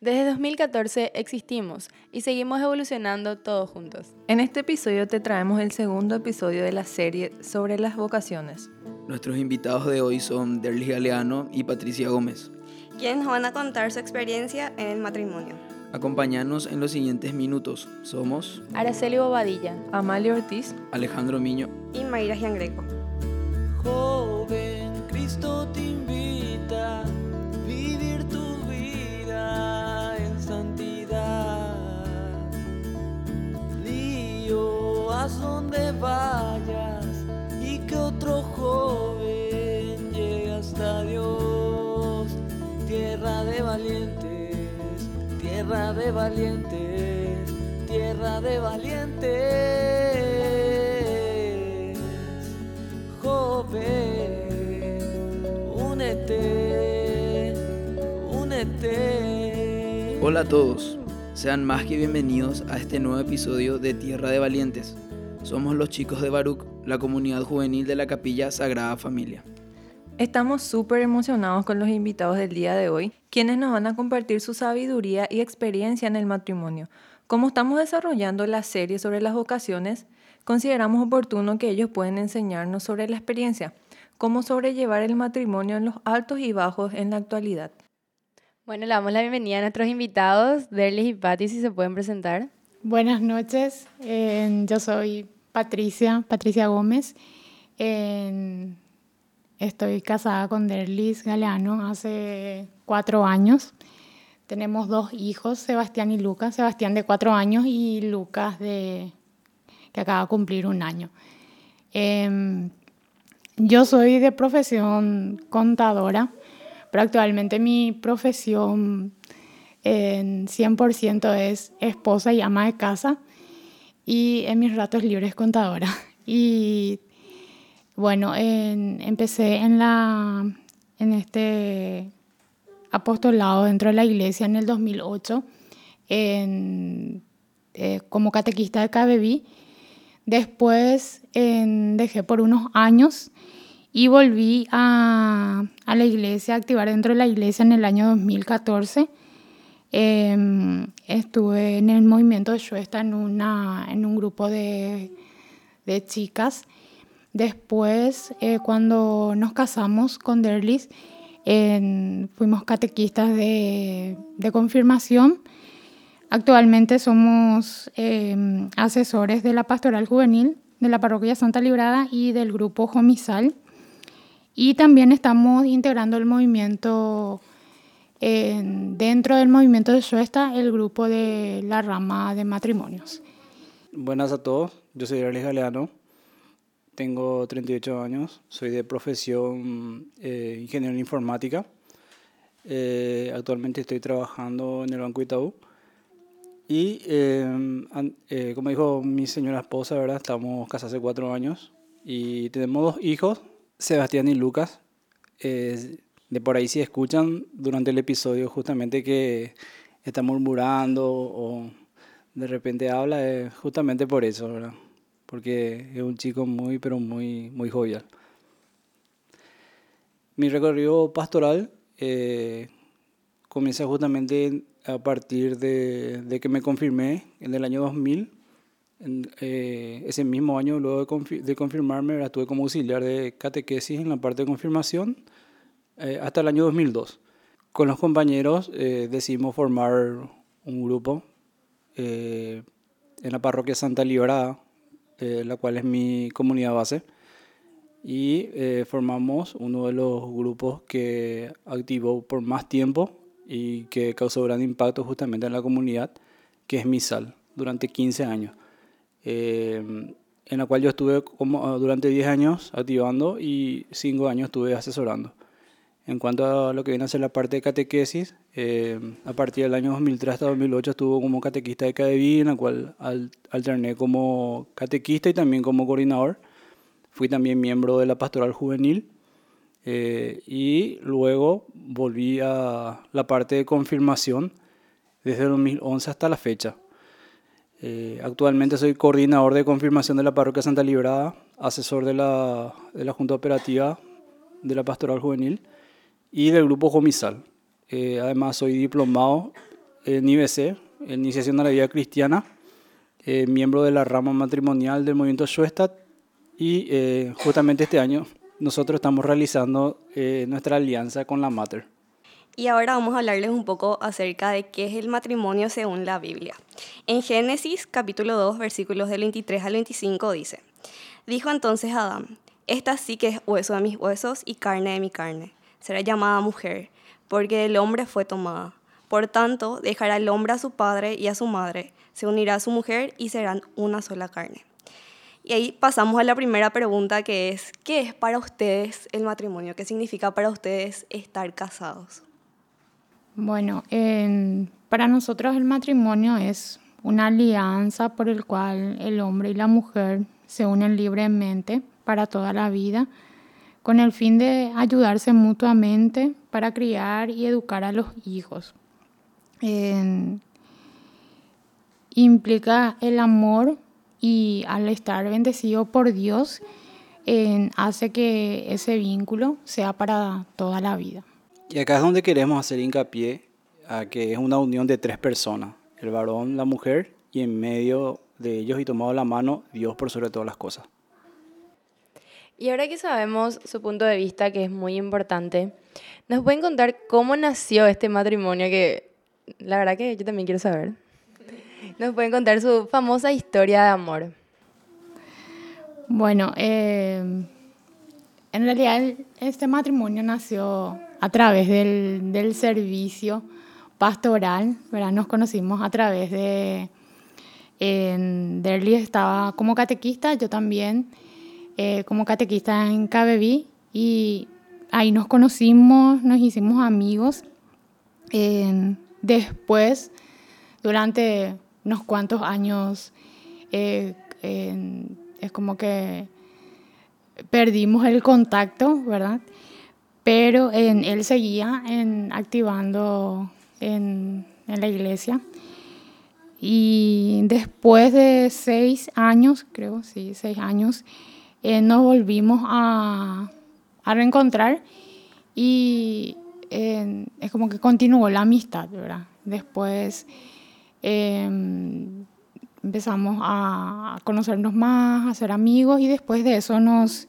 Desde 2014 existimos y seguimos evolucionando todos juntos. En este episodio te traemos el segundo episodio de la serie sobre las vocaciones. Nuestros invitados de hoy son Derlis Galeano y Patricia Gómez, quienes nos van a contar su experiencia en el matrimonio. Acompáñanos en los siguientes minutos. Somos Araceli Bobadilla, Amalia Ortiz, Alejandro Miño y Mayra Giangreco. Joven, Cristo te Haz donde vayas y que otro joven llegue hasta Dios. Tierra de valientes, tierra de valientes, tierra de valientes. Joven, únete, únete. Hola a todos, sean más que bienvenidos a este nuevo episodio de Tierra de Valientes. Somos los chicos de Baruch, la comunidad juvenil de la Capilla Sagrada Familia. Estamos súper emocionados con los invitados del día de hoy, quienes nos van a compartir su sabiduría y experiencia en el matrimonio. Como estamos desarrollando la serie sobre las vocaciones, consideramos oportuno que ellos puedan enseñarnos sobre la experiencia, cómo sobrellevar el matrimonio en los altos y bajos en la actualidad. Bueno, le damos la bienvenida a nuestros invitados, Derlis y Patti, si se pueden presentar. Buenas noches, yo soy Patricia, Patricia Gómez. Estoy casada con Derlis Galeano hace cuatro años. Tenemos dos hijos, Sebastián y Lucas. Sebastián de cuatro años y Lucas de que acaba de cumplir un año. Eh, yo soy de profesión contadora, pero actualmente mi profesión en 100% es esposa y ama de casa y en mis ratos libres contadora. Y bueno, en, empecé en, la, en este apostolado dentro de la iglesia en el 2008 en, eh, como catequista de KBB. Después en, dejé por unos años y volví a, la iglesia, a activar dentro de la iglesia en el año 2014. Eh, estuve en el movimiento de Shuesta en, una, en un grupo de, de chicas. Después, eh, cuando nos casamos con Derlis, eh, fuimos catequistas de, de, confirmación. Actualmente somos eh, asesores de la pastoral juvenil de la parroquia Santa Librada y del grupo Jomisal. Y también estamos integrando el movimiento eh, dentro del movimiento de Suesta, el grupo de la rama de matrimonios. Buenas a todos, yo soy Alex Galeano, tengo 38 años, soy de profesión eh, ingeniero en informática. Eh, actualmente estoy trabajando en el Banco Itaú. Y eh, como dijo mi señora esposa, ¿verdad? estamos casados hace cuatro años y tenemos dos hijos, Sebastián y Lucas de por ahí si escuchan durante el episodio justamente que está murmurando o de repente habla, es justamente por eso, ¿verdad? Porque es un chico muy, pero muy, muy jovial. Mi recorrido pastoral eh, comienza justamente a partir de, de, que me confirmé en el año 2000. En, eh, ese mismo año, luego de, confi de confirmarme, estuve como auxiliar de catequesis en la parte de confirmación eh, hasta el año 2002. Con los compañeros eh, decidimos formar un grupo eh, en la parroquia Santa Librada, la cual es mi comunidad base, y formamos uno de los grupos que activó por más tiempo y que causó gran impacto justamente en la comunidad, que es MISAL, durante 15 años. en la cual yo estuve como, durante 10 años activando y 5 años estuve asesorando. En cuanto a lo que viene a ser la parte de catequesis, eh, a partir del año 2003 hasta 2008 estuvo como catequista de KDB, en la cual alterné como catequista y también como coordinador. Fui también miembro de la pastoral juvenil eh, y luego volví a la parte de confirmación desde el 2011 hasta la fecha. Eh, actualmente soy coordinador de confirmación de la parroquia Santa Librada, asesor de la, de la Junta Operativa de la Pastoral Juvenil y del grupo Jomisal. Eh, además soy diplomado en IBC, en Iniciación a la Vida Cristiana, eh, miembro de la rama matrimonial del movimiento Schuestat y eh, justamente este año nosotros estamos realizando eh, nuestra alianza con la Mater. Y ahora vamos a hablarles un poco acerca de qué es el matrimonio según la Biblia. En Génesis capítulo 2 versículos del 23 al 25 dice, Dijo entonces Adán, esta sí que es hueso de mis huesos y carne de mi carne. Será llamada mujer, porque el hombre fue tomada. Por tanto, dejará el hombre a su padre y a su madre, se unirá a su mujer y serán una sola carne. Y ahí pasamos a la primera pregunta que es, ¿qué es para ustedes el matrimonio? ¿Qué significa para ustedes estar casados? Bueno, en- para nosotros el matrimonio es una alianza por el cual el hombre y la mujer se unen libremente para toda la vida, con el fin de ayudarse mutuamente para criar y educar a los hijos. En- implica el amor y al estar bendecido por Dios, en- hace que ese vínculo sea para toda la vida. Y acá es donde queremos hacer hincapié a que es una unión de tres personas, el varón, la mujer y en medio de ellos y tomado la mano Dios por sobre todas las cosas. Y ahora que sabemos su punto de vista, que es muy importante, ¿nos pueden contar cómo nació este matrimonio? Que la verdad que yo también quiero saber. Nos pueden contar su famosa historia de amor. Bueno, eh, en realidad este matrimonio nació a través del, del servicio pastoral, ¿verdad? Nos conocimos a través de... En Derli estaba como catequista, yo también eh, como catequista en KBB y ahí nos conocimos, nos hicimos amigos. En- después, durante unos cuantos años, eh, es como que perdimos el contacto, ¿verdad? Pero él seguía activando en, en la iglesia. Y después de seis años, creo, sí, seis años, eh, nos volvimos a, a reencontrar y eh, es como que continuó la amistad, ¿verdad? Después em, empezamos a conocernos más, a ser amigos y después de eso nos,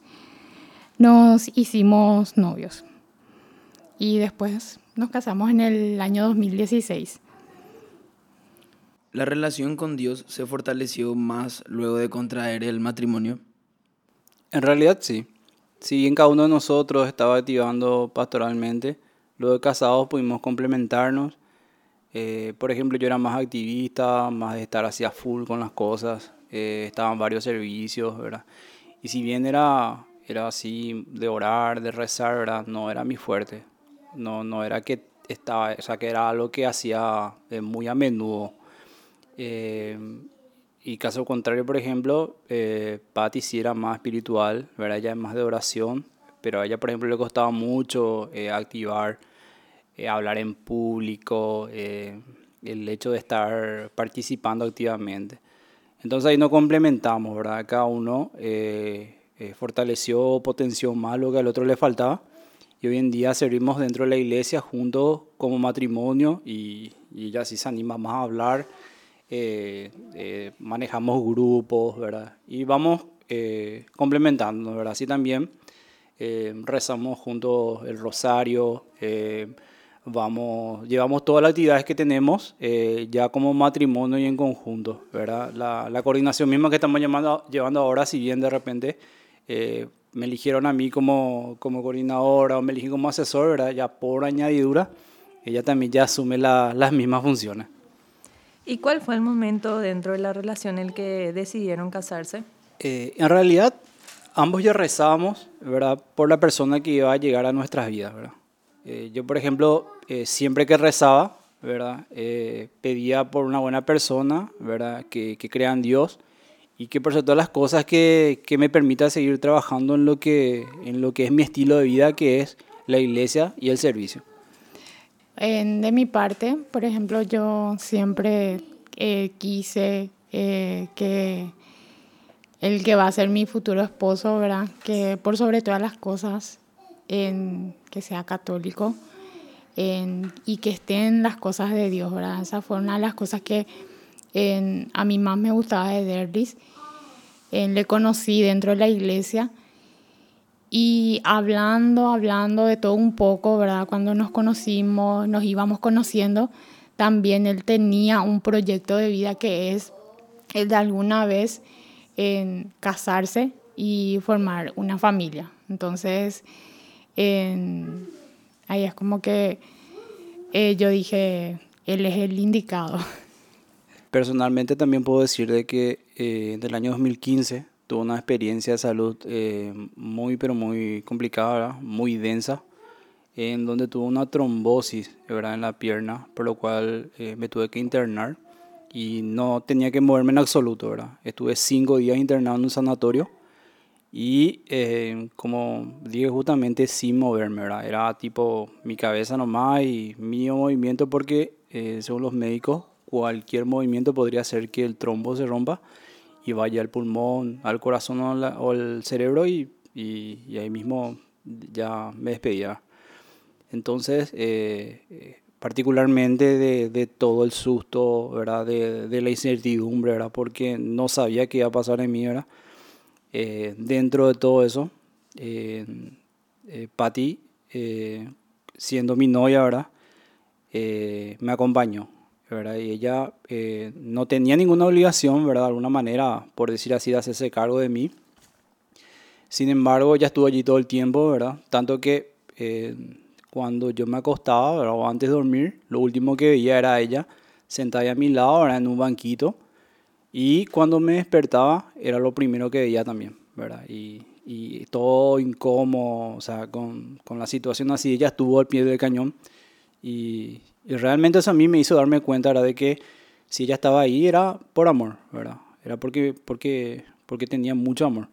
nos hicimos novios. Y después nos casamos en el año 2016. La relación con Dios se fortaleció más luego de contraer el matrimonio. En realidad sí. Si bien cada uno de nosotros estaba activando pastoralmente, luego de casados pudimos complementarnos. Eh, por ejemplo, yo era más activista, más de estar así a full con las cosas. eh, estaban varios servicios, ¿verdad? Y si bien era, era así de orar, de rezar, ¿verdad? No era mi fuerte. No, no era que estaba, o sea, que era algo que hacía eh, muy a menudo. Eh, y caso contrario, por ejemplo, eh, Patty sí era más espiritual, ¿verdad? Ella es más de oración, pero a ella, por ejemplo, le costaba mucho eh, activar, eh, hablar en público, eh, el hecho de estar participando activamente. Entonces ahí nos complementamos, ¿verdad? Cada uno eh, eh, fortaleció, potenció más lo que al otro le faltaba. Y hoy en día servimos dentro de la iglesia juntos como matrimonio y, y ella sí se anima más a hablar eh, eh, manejamos grupos, ¿verdad? Y vamos eh, complementando, ¿verdad? Así también eh, rezamos juntos el rosario, eh, vamos, llevamos todas las actividades que tenemos eh, ya como matrimonio y en conjunto, ¿verdad? La, la coordinación misma que estamos llamando, llevando ahora, si bien de repente me eligieron a mí como, como coordinadora o me eligieron como asesor, ¿verdad? Ya por añadidura, ella también ya asume la- las mismas funciones. ¿Y cuál fue el momento dentro de la relación en el que decidieron casarse? Eh, en realidad, ambos ya rezábamos, ¿verdad? Por la persona que iba a llegar a nuestras vidas, ¿verdad? Eh, yo, por ejemplo, eh, siempre que rezaba, ¿verdad? Eh, pedía por una buena persona, ¿verdad? Que, que crea en Dios y que por sobre todas las cosas que, que me permita seguir trabajando en lo, que, en lo que es mi estilo de vida, que es la iglesia y el servicio. En- de mi parte, por ejemplo, yo siempre eh, quise eh, que el que va a ser mi futuro esposo, ¿verdad? Que por sobre todas las cosas, en- que sea católico. y que estén las cosas de Dios, ¿verdad? Esa fue una de las cosas que a mí más me gustaba de Derlis. Le conocí dentro de la iglesia y hablando, hablando de todo un poco, ¿verdad? Cuando nos conocimos, nos íbamos conociendo, también él tenía un proyecto de vida que es el de alguna vez casarse y formar una familia. Entonces, en- ahí es como que eh, yo dije, él es el indicado. Personalmente también puedo decir de que eh, del año 2015 tuve una experiencia de salud eh, muy pero muy complicada, ¿verdad? muy densa, en donde tuve una trombosis ¿verdad? en la pierna, por lo cual eh, me tuve que internar y no tenía que moverme en absoluto. ¿verdad? Estuve cinco días internado en un sanatorio y eh, como dije justamente sin moverme, ¿verdad? era tipo mi cabeza nomás y mínimo movimiento porque eh, según los médicos cualquier movimiento podría hacer que el trombo se rompa y vaya al pulmón, al corazón o, la- o al cerebro y, y- y ahí mismo ya me despedía. Entonces, eh, particularmente de, de todo el susto, ¿verdad? De, de la incertidumbre, ¿verdad? Porque no sabía qué iba a pasar en mí, ¿verdad? Eh, dentro de todo eso, eh, eh, Patti, eh, siendo mi novia, ¿verdad? Eh, me acompañó, ¿verdad? Y ella eh, no tenía ninguna obligación, ¿verdad? De alguna manera, por decir así, de hacerse cargo de mí. Sin embargo, ella estuvo allí todo el tiempo, ¿verdad? Tanto que eh, cuando yo me acostaba, ¿verdad? O antes de dormir, lo último que veía era ella sentada a mi lado, ¿verdad? En un banquito. Y cuando me despertaba, era lo primero que veía también, ¿verdad? Y, y todo incómodo, o sea, con, con la situación así, ella estuvo al pie del cañón. Y, y realmente eso a mí me hizo darme cuenta. De que si ella estaba ahí era por amor, ¿verdad? Era porque, porque, porque tenía mucho amor.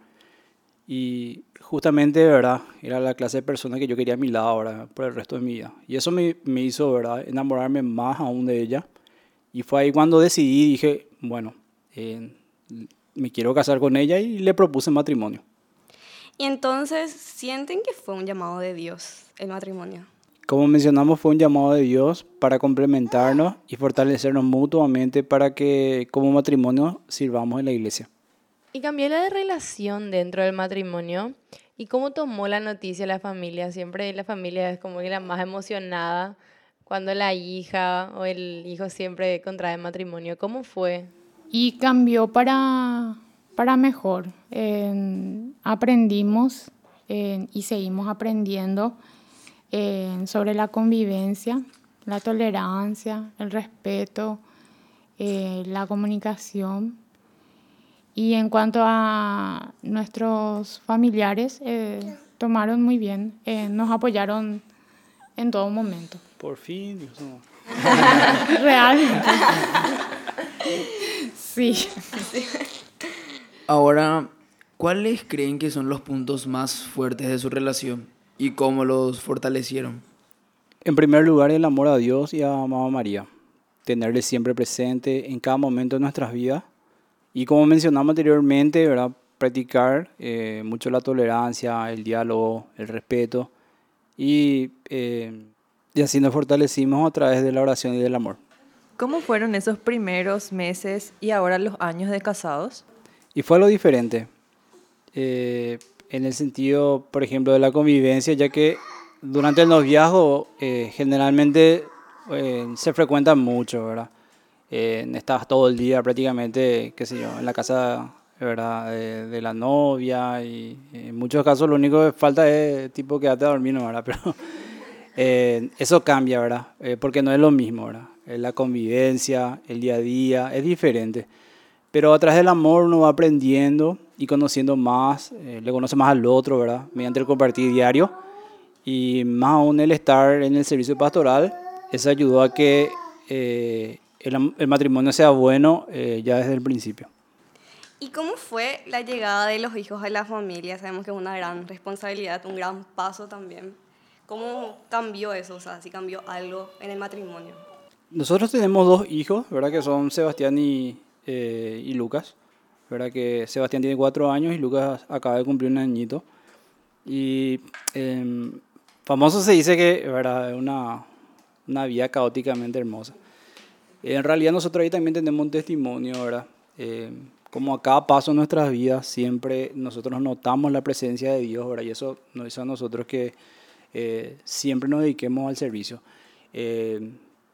Y justamente, ¿verdad? Era la clase de persona que yo quería a mi lado, ¿verdad? Por el resto de mi vida. Y eso me, me hizo, ¿verdad? Enamorarme más aún de ella. Y fue ahí cuando decidí, dije, bueno, eh, me quiero casar con ella y le propuse matrimonio. Y entonces, ¿sienten que fue un llamado de Dios el matrimonio? Como mencionamos, fue un llamado de Dios para complementarnos y fortalecernos mutuamente para que como matrimonio sirvamos en la iglesia. Y cambió la de relación dentro del matrimonio. ¿Y cómo tomó la noticia la familia? Siempre la familia es como que la más emocionada cuando la hija o el hijo siempre contrae matrimonio. ¿Cómo fue? Y cambió para, para mejor. En- aprendimos en- y seguimos aprendiendo en- sobre la convivencia, la tolerancia, el respeto, eh, la comunicación. Y en cuanto a nuestros familiares, eh, tomaron muy bien, eh, nos apoyaron en todo momento. Por fin, Dios mío. Realmente. Sí. Ahora, ¿cuáles creen que son los puntos más fuertes de su relación y cómo los fortalecieron? En primer lugar, el amor a Dios y a Mamá María. Tenerle siempre presente en cada momento de nuestras vidas. Y como mencionamos anteriormente, ¿verdad? practicar eh, mucho la tolerancia, el diálogo, el respeto. Y, eh, y así nos fortalecimos a través de la oración y del amor. ¿Cómo fueron esos primeros meses y ahora los años de casados? Y fue lo diferente. eh, en el sentido, por ejemplo, de la convivencia, ya que durante el noviazgo eh, generalmente eh, se frecuenta mucho, ¿verdad? Eh, todo el día prácticamente, qué sé yo, en la casa ¿verdad? De, de la novia y en muchos casos lo único que falta es tipo quedarte a dormir. ¿verdad? Pero eh, eso cambia, ¿verdad? Eh, porque no es lo mismo, ¿verdad? Eh, la convivencia, el día a día, es diferente. Pero a través del amor uno va aprendiendo y conociendo más, eh, le conoce más al otro, ¿verdad? Mediante el compartir diario. Y más aún el estar en el servicio pastoral, eso ayudó a que eh, el, el matrimonio sea bueno eh, ya desde el principio. ¿Y cómo fue la llegada de los hijos a la familia? Sabemos que es una gran responsabilidad, un gran paso también. ¿Cómo cambió eso? O sea, si cambió algo en el matrimonio. Nosotros tenemos dos hijos, ¿verdad? Que son Sebastián y, eh, y Lucas. ¿Verdad? Que Sebastián tiene cuatro años y Lucas acaba de cumplir un añito. Y em, famoso se dice que, ¿verdad? Una, una vida caóticamente hermosa. En realidad nosotros ahí también tenemos un testimonio, ¿verdad? Eh, como a cada paso de nuestras vidas, siempre nosotros notamos la presencia de Dios, ¿verdad? Y eso nos hizo a nosotros que eh, siempre nos dediquemos al servicio. Eh,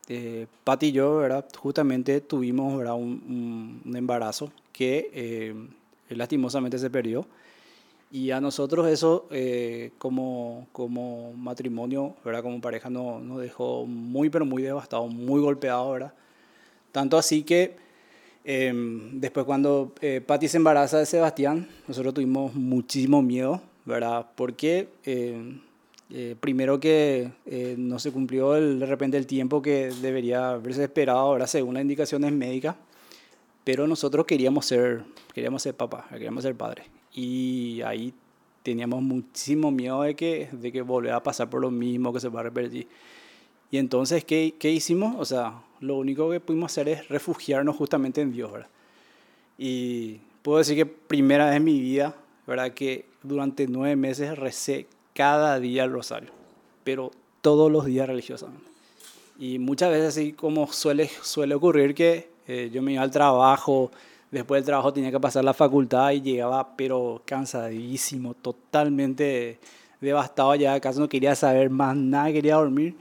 eh, y yo. Justamente tuvimos. Un, embarazo que eh, lastimosamente se perdió. Y a nosotros eso, eh, como, matrimonio, como pareja, no, nos dejó muy, pero muy devastado, muy golpeado, ¿verdad? Tanto así que eh, después cuando eh, Patti se embaraza de Sebastián, nosotros tuvimos muchísimo miedo, ¿verdad? Porque eh, eh, primero que eh, no se cumplió el, de repente el tiempo que debería haberse esperado, ¿verdad? Según las indicaciones médicas, pero nosotros queríamos ser, queríamos ser papá, queríamos ser padres. Y ahí teníamos muchísimo miedo de que, de que volviera a pasar por lo mismo, que se va a repetir. Y entonces, ¿qué, ¿qué hicimos? O sea, lo único que pudimos hacer es refugiarnos justamente en Dios, ¿verdad? Y puedo decir que primera vez en mi vida, ¿verdad? Que durante nueve meses recé cada día el rosario, pero todos los días religiosamente. Y muchas veces, así como suele, suele ocurrir, que eh, yo me iba al trabajo, después del trabajo tenía que pasar la facultad y llegaba, pero cansadísimo, totalmente devastado ya de casa, no quería saber más nada, quería dormir.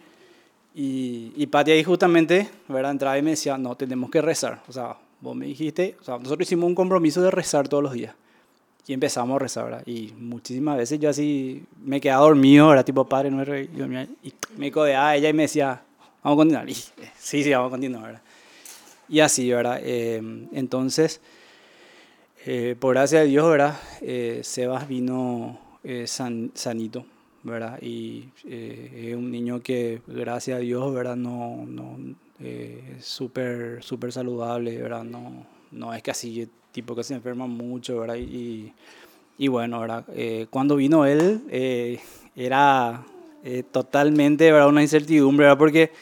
Y, y Pati ahí justamente, ¿verdad? Entraba y me decía, no, tenemos que rezar. O sea, vos me dijiste, o sea, nosotros hicimos un compromiso de rezar todos los días. Y empezamos a rezar, ¿verdad? Y muchísimas veces yo así me quedaba dormido, era tipo, padre, no re... y me codeaba ella y me decía, vamos a continuar. Y, sí, sí, vamos a continuar, ¿verdad? Y así, ¿verdad? Eh, entonces, eh, por gracia de Dios, ¿verdad? Eh, Sebas vino eh, san, sanito, ¿verdad? Y eh, es un niño que, gracias a Dios, ¿verdad? No, no, eh, súper, súper saludable, ¿verdad? No, no es que así, tipo que se enferma mucho, ¿verdad? Y, y bueno, ¿verdad? Eh, cuando vino él, eh, era eh, totalmente, ¿verdad? Una incertidumbre, ¿verdad? Porque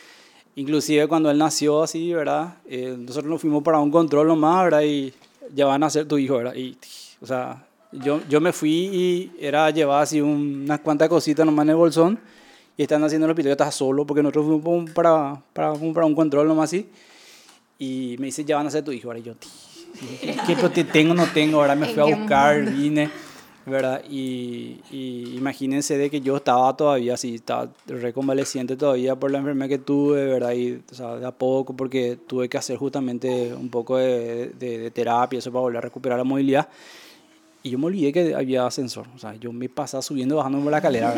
inclusive cuando él nació así, ¿verdad? Eh, nosotros nos fuimos para un control nomás, ¿verdad? Y ya van a ser tu hijo, ¿verdad? Y, o sea, yo, yo me fui y era llevar así un, unas cuantas cositas nomás en el bolsón y están haciendo yo estaba solo porque nosotros fuimos para, para, para un control nomás así y me dice, ya van a ser tu hijo. Y yo, ¿qué, qué tengo, no tengo? Ahora me fui a buscar, vine, ¿verdad? Y, y, imagínense de que yo estaba todavía así, estaba reconvaleciente todavía por la enfermedad que tuve, ¿verdad? Y, o sea, de a poco, porque tuve que hacer justamente un poco de, de, de terapia, eso para volver a recuperar la movilidad. Y yo me olvidé que había ascensor. O sea, yo me pasaba subiendo y bajando por la escalera.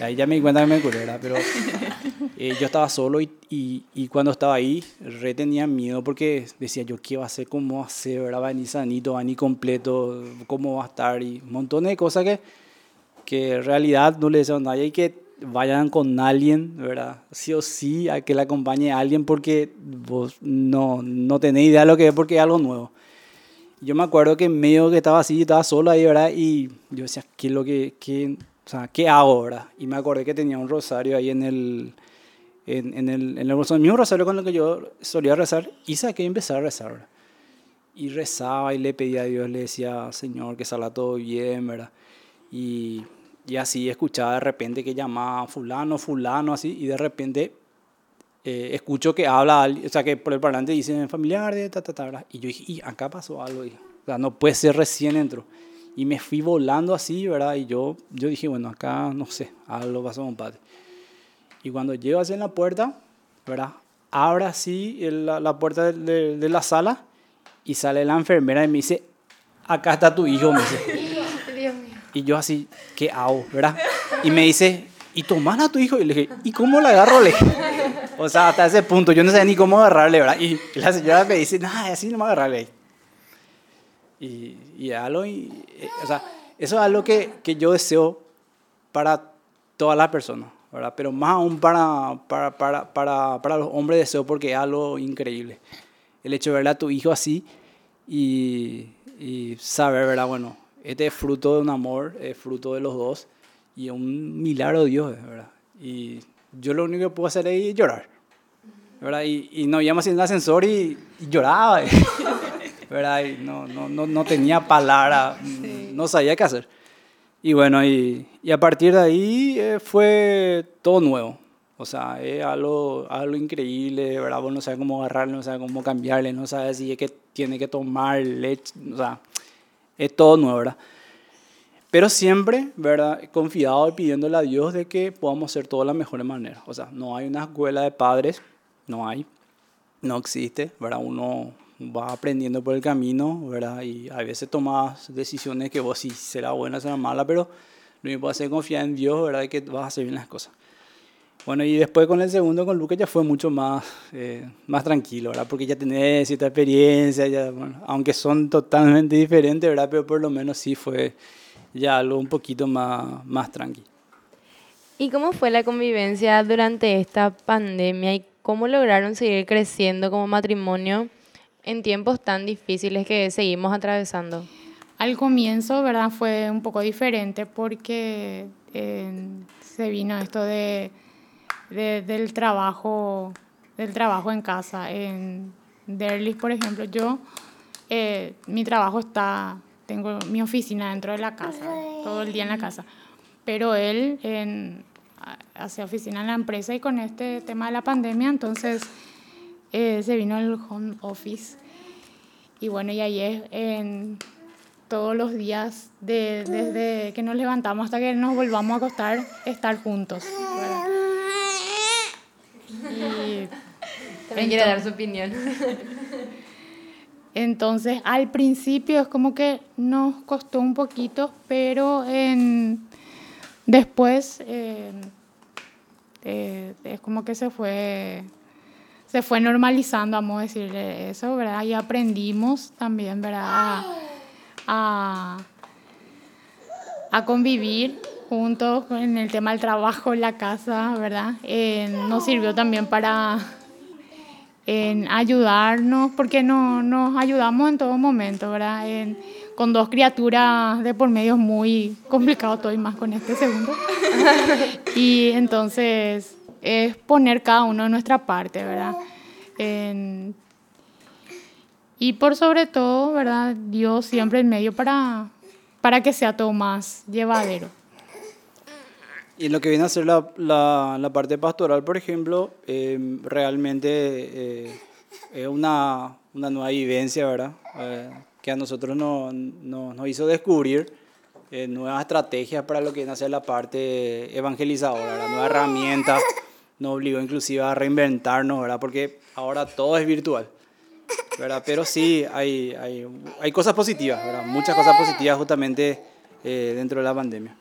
ahí ya me di cuenta que me curé, ¿verdad? Pero eh, yo estaba solo y, y, y, cuando estaba ahí, re tenía miedo porque decía yo, ¿qué va a hacer? ¿Cómo va a ser? ¿verdad? Va a venir sanito, va a venir completo, ¿cómo va a estar? Y un montón de cosas que, que en realidad no le deseo a nadie y que vayan con alguien, ¿verdad? Sí o sí, a que le acompañe a alguien porque vos no, no tenés idea de lo que es porque es algo nuevo. Yo me acuerdo que medio que estaba así, estaba solo ahí, ¿verdad? Y yo decía, ¿qué es lo que, qué, o sea, ¿qué hago, verdad? Y me acordé que tenía un rosario ahí en el, en, en el, en bolso, el mismo rosario con el que yo solía rezar, y saqué y empecé a rezar, ¿verdad? Y rezaba y le pedía a Dios, le decía, Señor, que salga todo bien, ¿verdad? Y, y así escuchaba de repente que llamaba fulano, fulano, así, y de repente eh, escucho que habla, o sea, que por el parlante dice familiar de ta, ta, ta, ¿verdad? Y yo dije, y acá pasó algo, dije. o sea, no puede ser recién entro. Y me fui volando así, ¿verdad? Y yo, yo dije, bueno, acá, no sé, algo pasó con padre. Y cuando llego en la puerta, ¿verdad? Abra así la, la, puerta de, de, de, la sala y sale la enfermera y me dice, acá está tu hijo, me dice. Y yo así, ¿qué hago, verdad? Y me dice, ¿y tomás a tu hijo? Y le dije, ¿y cómo la agarro? Le dije, o sea, hasta ese punto yo no sabía ni cómo agarrarle, ¿verdad? Y la señora me dice, nada, así no me agarrarle. Y, y algo, y, o sea, eso es algo que, que yo deseo para todas las personas, ¿verdad? Pero más aún para, para, para, para, para los hombres deseo porque es algo increíble. El hecho de verle a tu hijo así y, y saber, ¿verdad? Bueno, este es fruto de un amor, es fruto de los dos y un milagro de Dios, ¿verdad? Y yo lo único que puedo hacer es llorar, ¿verdad? Y, y nos íbamos en el ascensor y, y lloraba, ¿verdad? Y no, no, no, no tenía palabra, sí. no sabía qué hacer. Y bueno, y, y a partir de ahí eh, fue todo nuevo, O sea, es algo, algo increíble, ¿verdad? Vos no sabes cómo agarrarle, no sabes cómo cambiarle, no sabes si es que tiene que tomar leche, o sea, es todo nuevo, ¿verdad? Pero siempre, ¿verdad? Confiado y pidiéndole a Dios de que podamos hacer todo de la mejor manera. O sea, no hay una escuela de padres, no hay, no existe, ¿verdad? Uno va aprendiendo por el camino, ¿verdad? Y a veces tomas decisiones que vos sí será buena, será mala, pero lo único que hacer es confiar en Dios, ¿verdad? Y que vas a hacer bien las cosas. Bueno, y después con el segundo, con Lucas, ya fue mucho más, eh, más tranquilo, ¿verdad? Porque ya tenés cierta experiencia, ya, bueno, aunque son totalmente diferentes, ¿verdad? Pero por lo menos sí fue ya algo un poquito más, más tranquilo. ¿Y cómo fue la convivencia durante esta pandemia y cómo lograron seguir creciendo como matrimonio en tiempos tan difíciles que seguimos atravesando? Al comienzo, ¿verdad? Fue un poco diferente porque eh, se vino esto de, de- del trabajo del trabajo en casa. En Derlis, por ejemplo, yo, eh, mi trabajo está, tengo mi oficina dentro de la casa, todo el día en la casa. Pero él en, hace oficina en la empresa y con este tema de la pandemia, entonces eh, se vino el home office. Y bueno, y ahí es en todos los días, de- desde que nos levantamos hasta que nos volvamos a acostar, estar juntos. ¿verdad? Y También quiere dar su opinión. Entonces, al principio es como que nos costó un poquito, pero después eh, eh, es como que se fue, se fue normalizando, vamos a decirle eso, ¿verdad? Y aprendimos también, ¿verdad? A convivir juntos en el tema del trabajo, la casa, ¿verdad? Eh, nos sirvió también para en ayudarnos, porque no, nos ayudamos en todo momento, ¿verdad? En- con dos criaturas de por medio es muy complicado todo y más con este segundo. y entonces es poner cada uno de nuestra parte, ¿verdad? En- y por sobre todo, ¿verdad? Dios siempre en medio para, para que sea todo más llevadero. Y lo que viene a ser la, la, la parte pastoral, por ejemplo, eh, realmente eh, es una, una nueva vivencia, ¿verdad? Eh, que a nosotros no- no- nos hizo descubrir eh, nuevas estrategias para lo que viene a ser la parte evangelizadora, ¿verdad? Nuevas herramientas, nos obligó inclusive a reinventarnos, ¿verdad? Porque ahora todo es virtual. ¿verdad? Pero sí, hay, hay, hay cosas positivas, ¿verdad? Muchas cosas positivas justamente eh, dentro de la pandemia.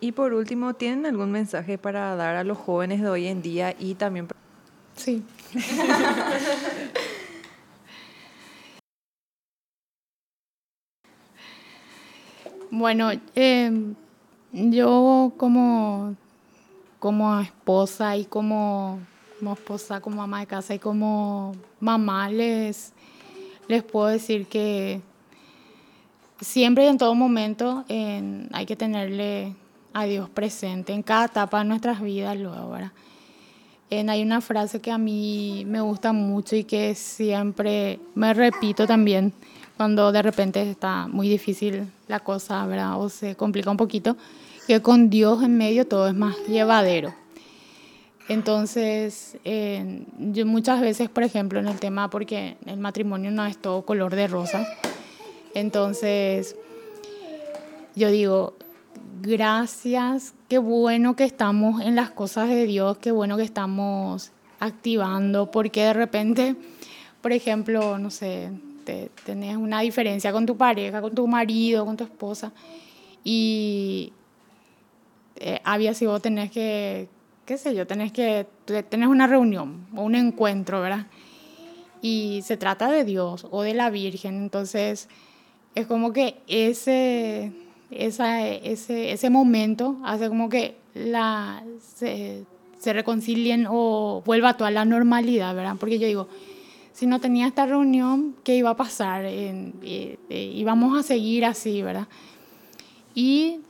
Y por último, ¿tienen algún mensaje para dar a los jóvenes de hoy en día y también Sí. bueno, em, yo como, como esposa y como, como esposa, como mamá de casa y como mamá les, les puedo decir que siempre y en todo momento en- hay que tenerle a Dios presente en cada etapa de nuestras vidas luego, ¿verdad? En- hay una frase que a mí me gusta mucho y que siempre me repito también cuando de repente está muy difícil la cosa, ¿verdad? O se complica un poquito, que con Dios en medio todo es más llevadero. Entonces, yo muchas veces, por ejemplo, en el tema, porque el matrimonio no es todo color de rosa, entonces yo digo, gracias, qué bueno que estamos en las cosas de Dios, qué bueno que estamos activando, porque de repente, por ejemplo, no sé, te, tenés una diferencia con tu pareja, con tu marido, con tu esposa, y eh, había si vos tenés que, qué sé yo, tenés que, tenés una reunión o un encuentro, ¿verdad? Y se trata de Dios o de la Virgen, entonces es como que ese, esa, ese, ese momento hace como que la, se, se reconcilien o vuelva toda la normalidad, ¿verdad? Porque yo digo, si no tenía esta reunión, ¿qué iba a pasar? Eh, eh, íbamos a seguir así, ¿verdad? Y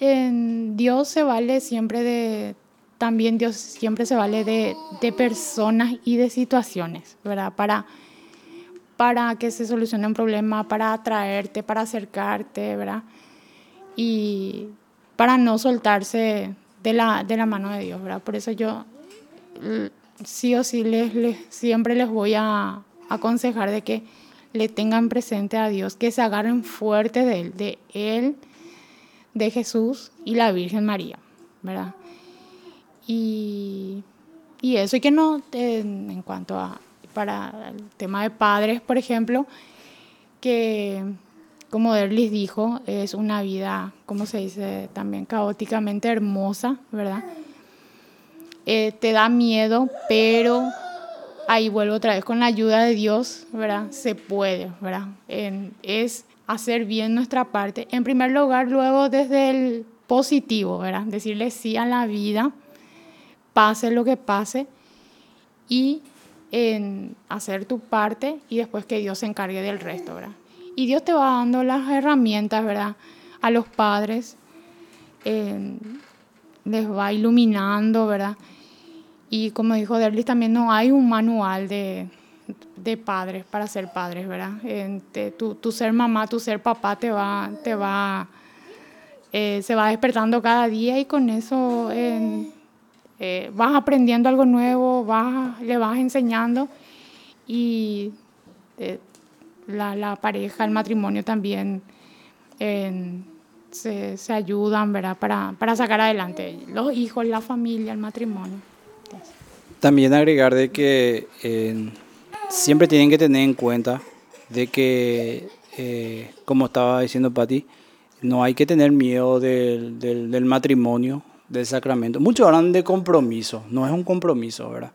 Dios se vale siempre de, también Dios siempre se vale de, de personas y de situaciones, ¿verdad? Para, para que se solucione un problema, para atraerte, para acercarte, ¿verdad? Y para no soltarse de la, de la mano de Dios, ¿verdad? Por eso yo sí o sí les, les- siempre les voy a aconsejar de que le tengan presente a Dios, que se agarren fuerte de Él, de Él, de Jesús y la Virgen María, ¿verdad? Y, y eso, y que no, en, en cuanto a, para el tema de padres, por ejemplo, que como Derlis dijo, es una vida, como se dice, también caóticamente hermosa, ¿verdad? Eh, te da miedo, pero ahí vuelvo otra vez con la ayuda de Dios, ¿verdad? Se puede, ¿verdad? Es hacer bien nuestra parte. En primer lugar, luego desde el positivo, ¿verdad? Decirle sí a la vida, pase lo que pase, y hacer tu parte y después que Dios se encargue del resto, ¿verdad? Y Dios te va dando las herramientas, ¿verdad? A los padres, en- les va iluminando, ¿verdad? Y como dijo Derlis, también no hay un manual de, de padres para ser padres, ¿verdad? En- te- tu, tu ser mamá, tu ser papá te va, te va, eh, se va despertando cada día y con eso en- eh, vas aprendiendo algo nuevo, vas, le vas enseñando y eh, la, la pareja, el matrimonio también en- se, se ayudan, ¿verdad? Para, para sacar adelante los hijos, la familia, el matrimonio. También agregar de que eh, siempre tienen que tener en cuenta de que, eh, como estaba diciendo Patti, no hay que tener miedo del, del- del matrimonio, del sacramento. Muchos hablan de compromiso, no es un compromiso, ¿verdad?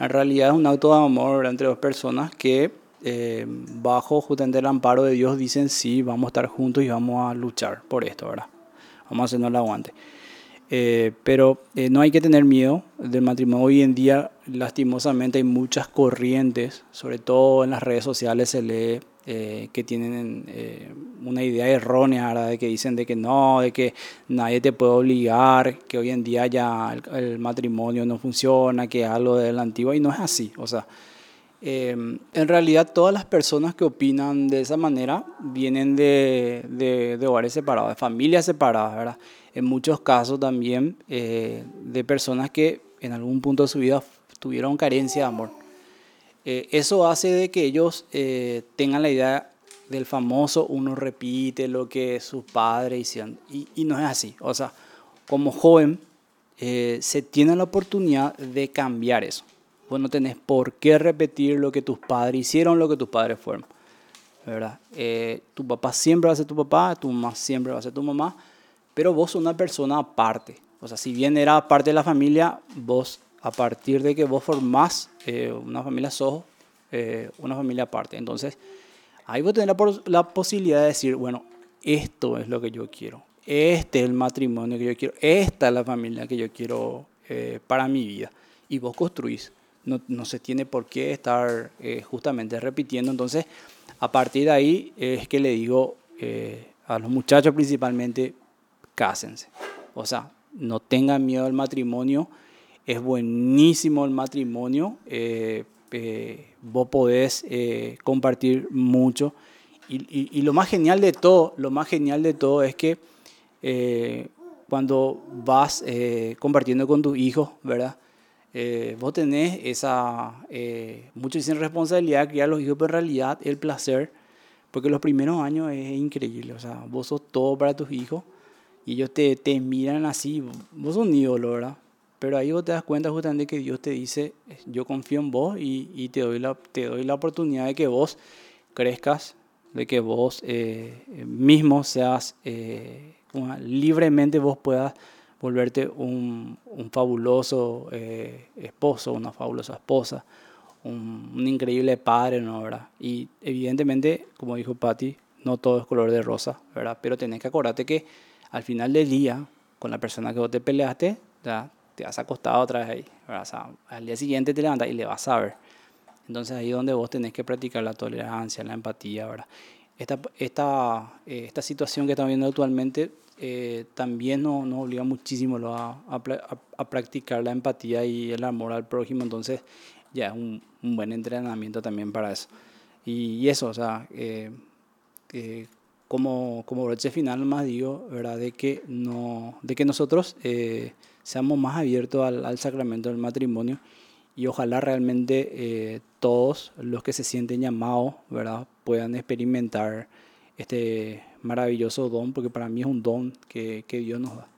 En realidad es un acto de amor ¿verdad? entre dos personas que eh, bajo justamente el amparo de Dios dicen sí, vamos a estar juntos y vamos a luchar por esto, ¿verdad? Vamos a hacernos el aguante. Eh, pero eh, no hay que tener miedo del matrimonio. Hoy en día, lastimosamente, hay muchas corrientes, sobre todo en las redes sociales se lee eh, que tienen eh, una idea errónea, ¿verdad? de que dicen de que no, de que nadie te puede obligar, que hoy en día ya el, el matrimonio no funciona, que es algo de la antigua, y no es así. O sea, eh, en realidad todas las personas que opinan de esa manera vienen de, de, de hogares separados, de familias separadas, ¿verdad? En muchos casos también eh, de personas que en algún punto de su vida tuvieron carencia de amor. Eh, eso hace de que ellos eh, tengan la idea del famoso uno repite lo que sus padres hicieron y, y no es así. O sea, como joven eh, se tiene la oportunidad de cambiar eso. Vos no tenés por qué repetir lo que tus padres hicieron, lo que tus padres fueron. ¿verdad? Eh, tu papá siempre va a ser tu papá, tu mamá siempre va a ser tu mamá, pero vos sos una persona aparte. O sea, si bien era parte de la familia, vos, a partir de que vos formás eh, una familia, sos eh, una familia aparte. Entonces, ahí vos tenés la, pos- la posibilidad de decir, bueno, esto es lo que yo quiero, este es el matrimonio que yo quiero, esta es la familia que yo quiero para mi vida. Y vos construís. No, no se tiene por qué estar eh, justamente repitiendo. Entonces, a partir de ahí es que le digo eh, a los muchachos principalmente, cásense. O sea, no tengan miedo al matrimonio. Es buenísimo el matrimonio. eh, vos podés compartir mucho. Y, y- y lo más genial de todo, lo más genial de todo es que cuando vas compartiendo con tus hijos, ¿verdad? Eh, vos tenés esa, eh, muchos dicen responsabilidad de criar a los hijos, pero en realidad el placer, porque los primeros años es increíble, o sea, vos sos todo para tus hijos y ellos te, te miran así, vos sos un ídolo, ¿verdad? Pero ahí vos te das cuenta justamente que Dios te dice, yo confío en vos y, y te, doy la, te doy la oportunidad de que vos crezcas, de que vos eh, mismo seas, eh, libremente vos puedas volverte un, un fabuloso eh, esposo, una fabulosa esposa, un, un increíble padre, ¿no? ¿verdad? Y evidentemente, como dijo Patti, no todo es color de rosa, ¿verdad? Pero tenés que acordarte que al final del día, con la persona que vos te peleaste, ya te has acostado otra vez ahí, ¿verdad? O sea, al día siguiente te levantas y le vas a ver. Entonces ahí es donde vos tenés que practicar la tolerancia, la empatía, ¿verdad? Esta, esta, eh, esta situación que estamos viendo actualmente eh, también nos, nos obliga muchísimo a, practicar la empatía y el amor al prójimo, entonces ya es un, buen entrenamiento también para eso. Y, eso, o sea, eh, eh, como, como broche final más digo, ¿verdad? De que, no, de que nosotros seamos más abiertos al, al, sacramento del matrimonio y ojalá realmente todos los que se sienten llamados, ¿verdad? Puedan experimentar este maravilloso don, porque para mí es un don que, que Dios nos da.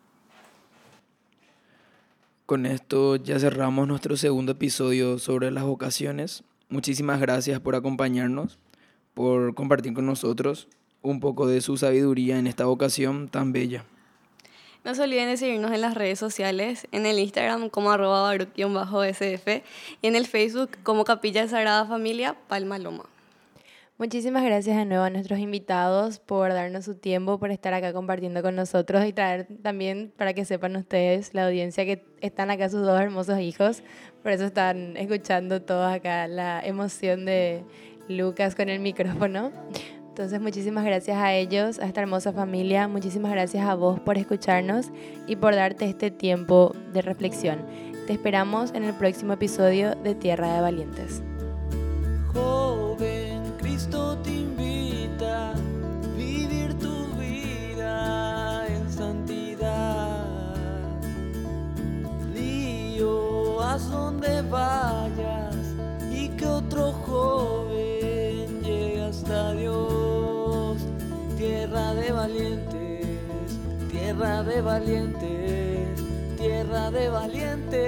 Con esto ya cerramos nuestro segundo episodio sobre las vocaciones. Muchísimas gracias por acompañarnos, por compartir con nosotros un poco de su sabiduría en esta vocación tan bella. No se olviden de seguirnos en las redes sociales, en el Instagram como arroba sdf y en el Facebook como Capilla de Sagrada Familia Palma Loma. Muchísimas gracias de nuevo a nuestros invitados por darnos su tiempo, por estar acá compartiendo con nosotros y traer también para que sepan ustedes, la audiencia, que están acá sus dos hermosos hijos. Por eso están escuchando todos acá la emoción de Lucas con el micrófono. Entonces, muchísimas gracias a ellos, a esta hermosa familia. Muchísimas gracias a vos por escucharnos y por darte este tiempo de reflexión. Te esperamos en el próximo episodio de Tierra de Valientes. Donde vayas y que otro joven llegue hasta Dios. Tierra de valientes, tierra de valientes, tierra de valientes.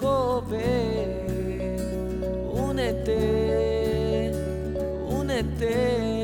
Joven, únete, únete.